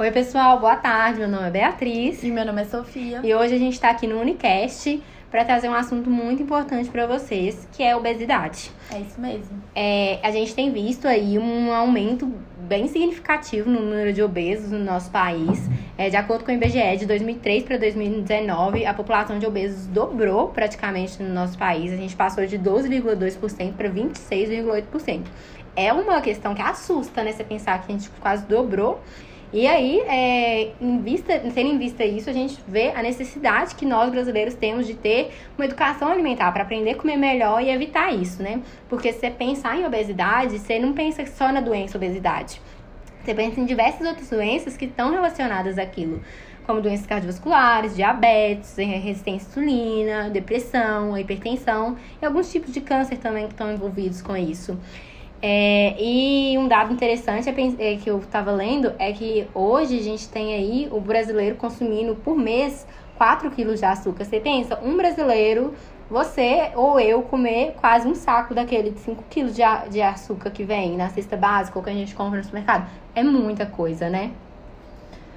Oi, pessoal, boa tarde. Meu nome é Beatriz. E meu nome é Sofia. E hoje a gente está aqui no Unicast para trazer um assunto muito importante para vocês, que é a obesidade. É isso mesmo. É, a gente tem visto aí um aumento bem significativo no número de obesos no nosso país. É, de acordo com o IBGE, de 2003 para 2019, a população de obesos dobrou praticamente no nosso país. A gente passou de 12,2% para 26,8%. É uma questão que assusta, né? Você pensar que a gente quase dobrou. E aí, é, em vista, tendo em vista isso, a gente vê a necessidade que nós brasileiros temos de ter uma educação alimentar para aprender a comer melhor e evitar isso, né? Porque se você pensar em obesidade, você não pensa só na doença obesidade. Você pensa em diversas outras doenças que estão relacionadas àquilo, como doenças cardiovasculares, diabetes, resistência à insulina, depressão, hipertensão e alguns tipos de câncer também que estão envolvidos com isso. É, e um dado interessante é, é, que eu estava lendo é que hoje a gente tem aí o brasileiro consumindo por mês 4 quilos de açúcar. Você pensa, um brasileiro, você ou eu, comer quase um saco daquele de 5 quilos de, de açúcar que vem na cesta básica ou que a gente compra no supermercado. É muita coisa, né?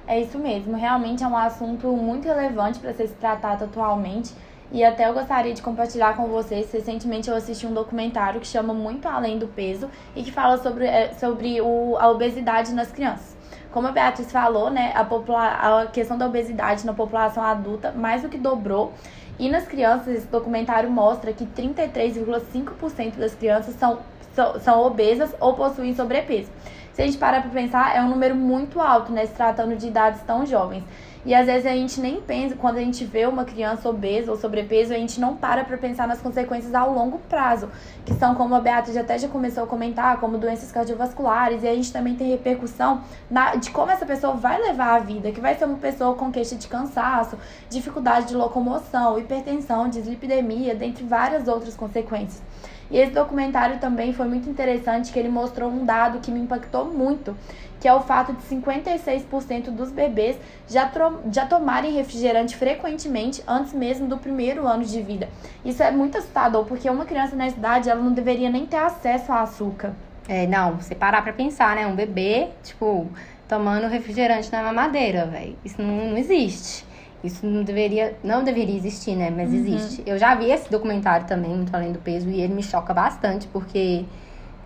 É isso mesmo. Realmente é um assunto muito relevante para ser tratado atualmente. E até eu gostaria de compartilhar com vocês. Recentemente eu assisti um documentário que chama Muito Além do Peso e que fala sobre, é, sobre o, a obesidade nas crianças. Como a Beatriz falou, né, a, popula a questão da obesidade na população adulta mais do que dobrou. E nas crianças, esse documentário mostra que 33,5% das crianças são, são, são obesas ou possuem sobrepeso. Se a gente parar para pensar, é um número muito alto, né, se tratando de idades tão jovens. E às vezes a gente nem pensa, quando a gente vê uma criança obesa ou sobrepeso, a gente não para para pensar nas consequências ao longo prazo, que são como a Beatriz até já começou a comentar, como doenças cardiovasculares, e a gente também tem repercussão na, de como essa pessoa vai levar a vida, que vai ser uma pessoa com queixa de cansaço, dificuldade de locomoção, hipertensão, dislipidemia, dentre várias outras consequências. E esse documentário também foi muito interessante, que ele mostrou um dado que me impactou muito, que é o fato de 56% dos bebês já, já tomarem refrigerante frequentemente antes mesmo do primeiro ano de vida. Isso é muito assustador, porque uma criança nessa idade, ela não deveria nem ter acesso a açúcar. É, não, você parar pra pensar, né? Um bebê, tipo, tomando refrigerante na mamadeira, velho. Isso não, não existe. Isso não deveria, não deveria existir, né? Mas uhum. existe. Eu já vi esse documentário também, Muito Além do Peso, e ele me choca bastante, porque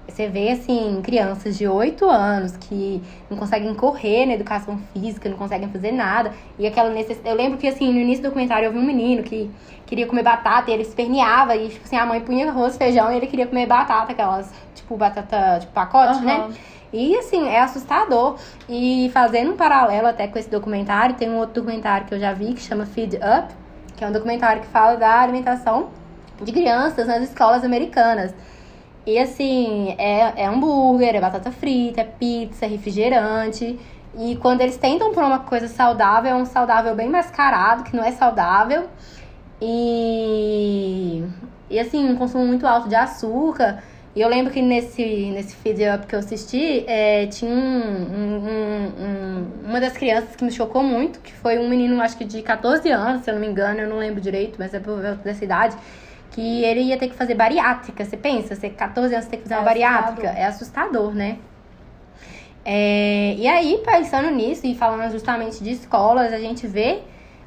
você vê, assim, crianças de 8 anos que não conseguem correr na educação física, não conseguem fazer nada. E aquela necessidade. Eu lembro que, assim, no início do documentário eu vi um menino que queria comer batata e ele esperneava. E, tipo assim, a mãe punha arroz, feijão e ele queria comer batata, aquelas, tipo, batata, tipo, pacote, uhum. né? E assim, é assustador. E fazendo um paralelo até com esse documentário, tem um outro documentário que eu já vi que chama Feed Up, que é um documentário que fala da alimentação de crianças nas escolas americanas. E assim, é, é hambúrguer, é batata frita, é pizza, é refrigerante. E quando eles tentam por uma coisa saudável, é um saudável bem mascarado, que não é saudável. E, e assim, um consumo muito alto de açúcar. E eu lembro que nesse, nesse feed up que eu assisti, é, tinha um, um, um, uma das crianças que me chocou muito, que foi um menino, acho que de 14 anos, se eu não me engano, eu não lembro direito, mas é por volta dessa idade que ele ia ter que fazer bariátrica. Você pensa, você 14 anos você tem que fazer é uma bariátrica? É assustador, né? É, e aí, pensando nisso e falando justamente de escolas, a gente vê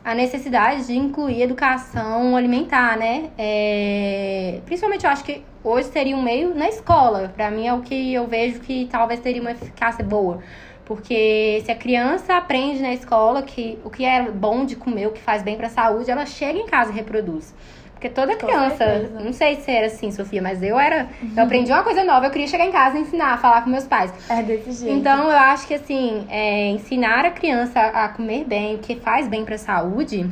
a necessidade de incluir educação alimentar, né? É, principalmente eu acho que hoje seria um meio na escola. Para mim é o que eu vejo que talvez teria uma eficácia boa. Porque se a criança aprende na escola que o que é bom de comer, o que faz bem para a saúde, ela chega em casa e reproduz. Porque toda criança, não sei se era assim, Sofia, mas eu era. Uhum. Eu aprendi uma coisa nova, eu queria chegar em casa e ensinar, falar com meus pais. É desse jeito. Então eu acho que assim, é, ensinar a criança a comer bem, o que faz bem pra saúde,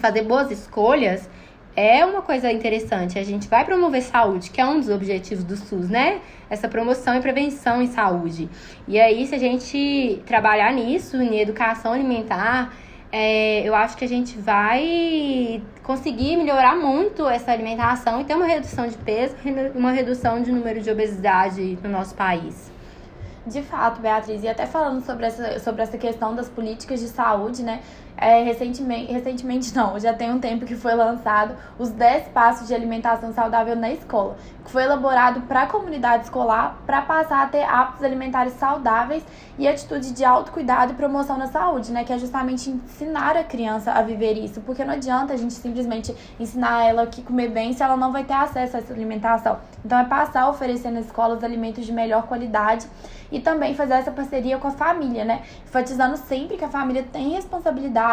fazer boas escolhas, é uma coisa interessante. A gente vai promover saúde, que é um dos objetivos do SUS, né? Essa promoção e prevenção em saúde. E aí, se a gente trabalhar nisso, em educação alimentar, é, eu acho que a gente vai conseguir melhorar muito essa alimentação e ter uma redução de peso, uma redução de número de obesidade no nosso país. De fato, Beatriz, e até falando sobre essa, sobre essa questão das políticas de saúde, né? É, recentemente, recentemente não, já tem um tempo que foi lançado os 10 passos de alimentação saudável na escola, que foi elaborado para a comunidade escolar para passar a ter hábitos alimentares saudáveis e atitude de autocuidado e promoção na saúde, né? Que é justamente ensinar a criança a viver isso, porque não adianta a gente simplesmente ensinar ela que comer bem se ela não vai ter acesso a essa alimentação. Então é passar a oferecer nas escolas alimentos de melhor qualidade e também fazer essa parceria com a família, né? Enfatizando sempre que a família tem responsabilidade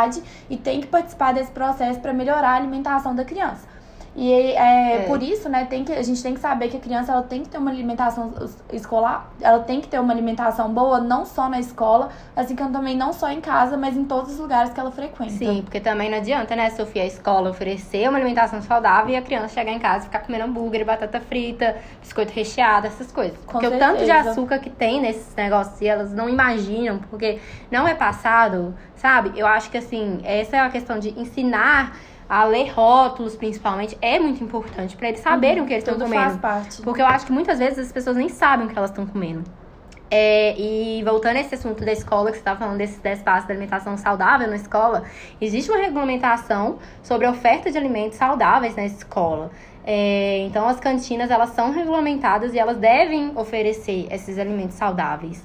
e tem que participar desse processo para melhorar a alimentação da criança. E é, é, por isso, né, tem que, a gente tem que saber que a criança ela tem que ter uma alimentação escolar, ela tem que ter uma alimentação boa, não só na escola, assim como também não só em casa, mas em todos os lugares que ela frequenta. Sim, porque também não adianta, né, Sofia, a escola oferecer uma alimentação saudável e a criança chegar em casa e ficar comendo hambúrguer, batata frita, biscoito recheado, essas coisas. Com porque certeza. o tanto de açúcar que tem nesses negócios e elas não imaginam, porque não é passado, sabe? Eu acho que assim, essa é a questão de ensinar a ler rótulos, principalmente, é muito importante para eles saberem uhum, o que eles estão comendo. Faz parte. Porque eu acho que muitas vezes as pessoas nem sabem o que elas estão comendo. É, e voltando a esse assunto da escola, que você estava falando desses 10 passos da alimentação saudável na escola, existe uma regulamentação sobre a oferta de alimentos saudáveis na escola. É, então, as cantinas, elas são regulamentadas e elas devem oferecer esses alimentos saudáveis.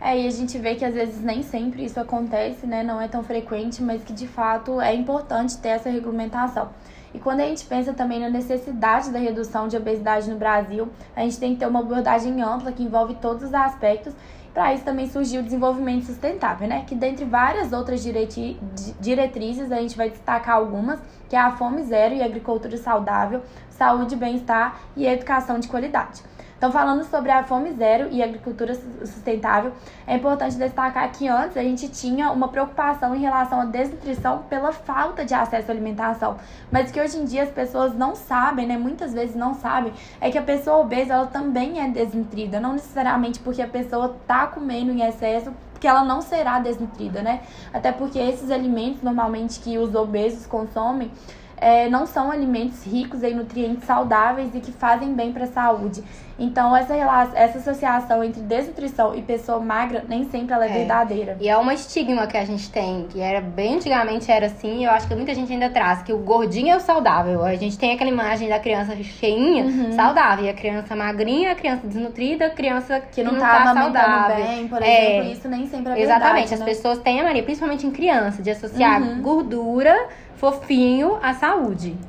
É, e a gente vê que às vezes nem sempre isso acontece, né? Não é tão frequente, mas que de fato é importante ter essa regulamentação. E quando a gente pensa também na necessidade da redução de obesidade no Brasil, a gente tem que ter uma abordagem ampla que envolve todos os aspectos. Para isso também surgiu o desenvolvimento sustentável, né? Que dentre várias outras diretrizes, a gente vai destacar algumas, que é a fome zero e agricultura saudável, saúde, bem-estar e educação de qualidade. Então, falando sobre a fome zero e agricultura sustentável, é importante destacar que antes a gente tinha uma preocupação em relação à desnutrição pela falta de acesso à alimentação, mas que hoje em dia as pessoas não sabem, né? Muitas vezes não sabem, é que a pessoa obesa ela também é desnutrida, não necessariamente porque a pessoa tá comendo em excesso que ela não será desnutrida, né? Até porque esses alimentos normalmente que os obesos consomem é, não são alimentos ricos em nutrientes saudáveis e que fazem bem para a saúde. Então, essa, relação, essa associação entre desnutrição e pessoa magra nem sempre ela é, é, verdadeira. E é uma estigma que a gente tem, que era bem antigamente era assim, e eu acho que muita gente ainda traz, que o gordinho é o saudável. A gente tem aquela imagem da criança cheinha, uhum. saudável, e a criança magrinha, a criança desnutrida, a criança que, que não, não tá, tá saudável. bem, por é, exemplo, isso nem sempre é Exatamente, verdade, as né? pessoas têm a mania, principalmente em criança, de associar uhum. gordura fofinho à saúde.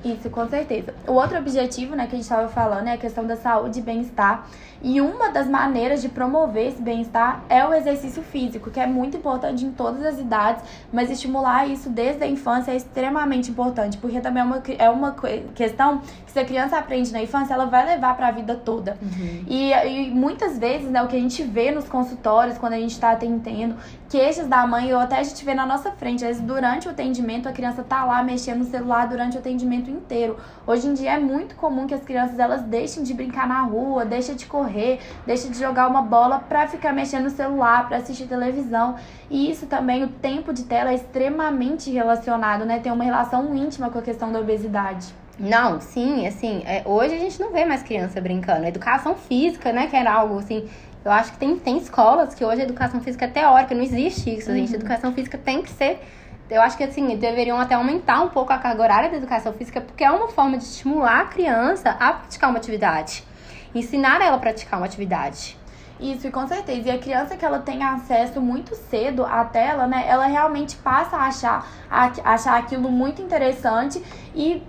Isso, com certeza. O outro objetivo, né, que a gente estava falando é a questão da saúde e bem-estar. E uma das maneiras de promover esse bem-estar é o exercício físico, que é muito importante em todas as idades, mas estimular isso desde a infância é extremamente importante, porque também é uma, é uma questão que se a criança aprende na infância, ela vai levar para a vida toda. Uhum. E, e muitas vezes, né, o que a gente vê nos consultórios, quando a gente está atendendo, queixas da mãe, ou até a gente vê na nossa frente, às vezes durante o atendimento a criança tá lá mexendo no celular durante o atendimento inteiro. Hoje em dia é muito comum que as crianças elas deixem de brincar na rua, deixem de correr, deixem de jogar uma bola para ficar mexendo no celular, para assistir televisão. E isso também, o tempo de tela é extremamente relacionado, né? Tem uma relação íntima com a questão da obesidade. Não, sim, assim, é, hoje a gente não vê mais criança brincando. educação física, né, que era algo assim. Eu acho que tem, tem escolas que hoje a educação física é teórica, não existe isso, uhum. gente. Educação física tem que ser eu acho que assim, deveriam até aumentar um pouco a carga horária da educação física, porque é uma forma de estimular a criança a praticar uma atividade. Ensinar ela a praticar uma atividade. Isso, e com certeza. E a criança que ela tem acesso muito cedo à tela, né? Ela realmente passa a achar, a, achar aquilo muito interessante e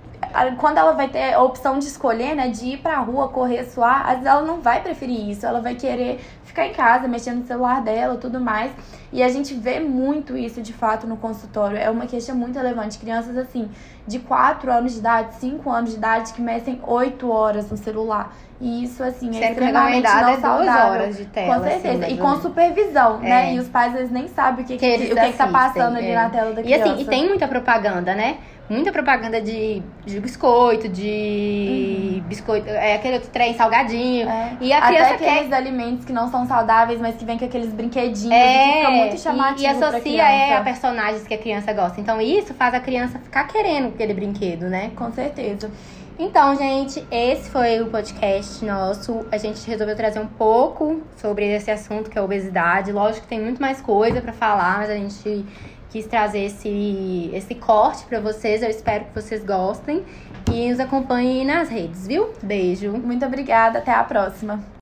quando ela vai ter a opção de escolher, né, de ir pra rua, correr, suar, às vezes ela não vai preferir isso, ela vai querer ficar em casa, mexendo no celular dela tudo mais. E a gente vê muito isso de fato no consultório. É uma queixa muito relevante. Crianças assim, de 4 anos de idade, 5 anos de idade, que mexem 8 horas no celular. E isso, assim, é Sempre extremamente não é saudável. horas de tela. Com certeza. Assim, e com supervisão, né? é. né? E os pais, às vezes, nem sabem o que, que, que, o que, que tá passando ali é. na tela da criança. E assim, e tem muita propaganda, né? Muita propaganda de, de biscoito, de uhum. biscoito, é aquele outro trem salgadinho. É. E a criança Até aqueles quer... alimentos que não são saudáveis, mas que vem com aqueles brinquedinhos é, e fica muito chamativo. E, e associa é, a personagens que a criança gosta. Então isso faz a criança ficar querendo aquele brinquedo, né? Com certeza. Então, gente, esse foi o podcast nosso. A gente resolveu trazer um pouco sobre esse assunto que é a obesidade. Lógico que tem muito mais coisa para falar, mas a gente quis trazer esse, esse corte para vocês. Eu espero que vocês gostem e nos acompanhem nas redes, viu? Beijo. Muito obrigada, até a próxima.